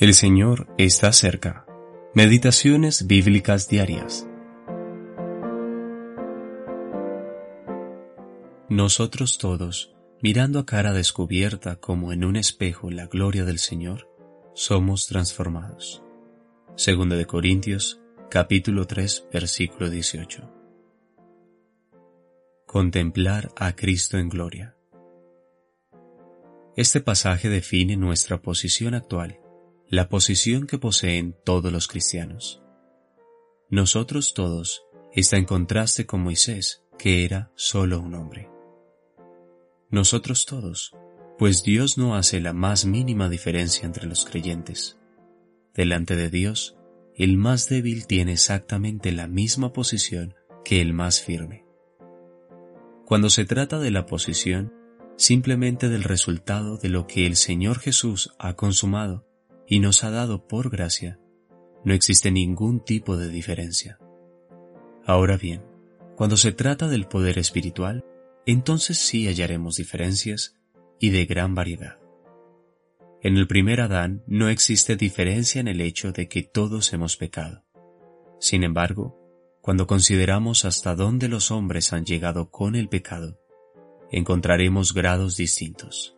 El Señor está cerca. Meditaciones bíblicas diarias. Nosotros todos, mirando a cara descubierta como en un espejo la gloria del Señor, somos transformados. Segundo de Corintios, capítulo 3, versículo 18. Contemplar a Cristo en gloria. Este pasaje define nuestra posición actual la posición que poseen todos los cristianos. Nosotros todos está en contraste con Moisés, que era solo un hombre. Nosotros todos, pues Dios no hace la más mínima diferencia entre los creyentes. Delante de Dios, el más débil tiene exactamente la misma posición que el más firme. Cuando se trata de la posición, simplemente del resultado de lo que el Señor Jesús ha consumado, y nos ha dado por gracia, no existe ningún tipo de diferencia. Ahora bien, cuando se trata del poder espiritual, entonces sí hallaremos diferencias y de gran variedad. En el primer Adán no existe diferencia en el hecho de que todos hemos pecado. Sin embargo, cuando consideramos hasta dónde los hombres han llegado con el pecado, encontraremos grados distintos.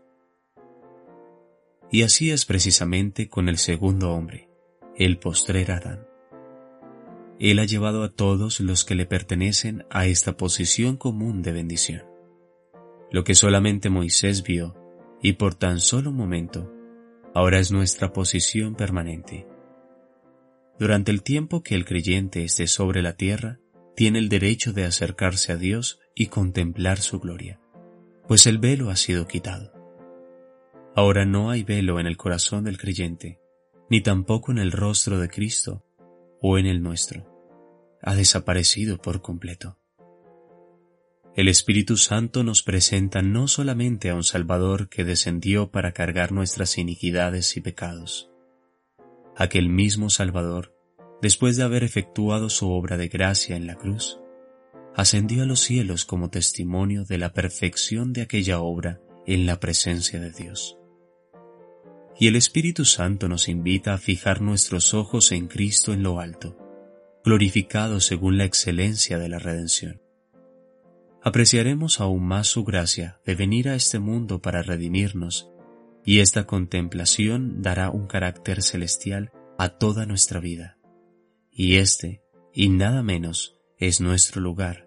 Y así es precisamente con el segundo hombre, el postrer Adán. Él ha llevado a todos los que le pertenecen a esta posición común de bendición. Lo que solamente Moisés vio, y por tan solo un momento, ahora es nuestra posición permanente. Durante el tiempo que el creyente esté sobre la tierra, tiene el derecho de acercarse a Dios y contemplar su gloria, pues el velo ha sido quitado. Ahora no hay velo en el corazón del creyente, ni tampoco en el rostro de Cristo o en el nuestro. Ha desaparecido por completo. El Espíritu Santo nos presenta no solamente a un Salvador que descendió para cargar nuestras iniquidades y pecados. Aquel mismo Salvador, después de haber efectuado su obra de gracia en la cruz, ascendió a los cielos como testimonio de la perfección de aquella obra en la presencia de Dios y el Espíritu Santo nos invita a fijar nuestros ojos en Cristo en lo alto, glorificado según la excelencia de la redención. Apreciaremos aún más su gracia de venir a este mundo para redimirnos, y esta contemplación dará un carácter celestial a toda nuestra vida. Y este, y nada menos, es nuestro lugar,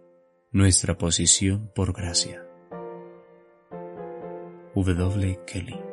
nuestra posición por gracia. W. Kelly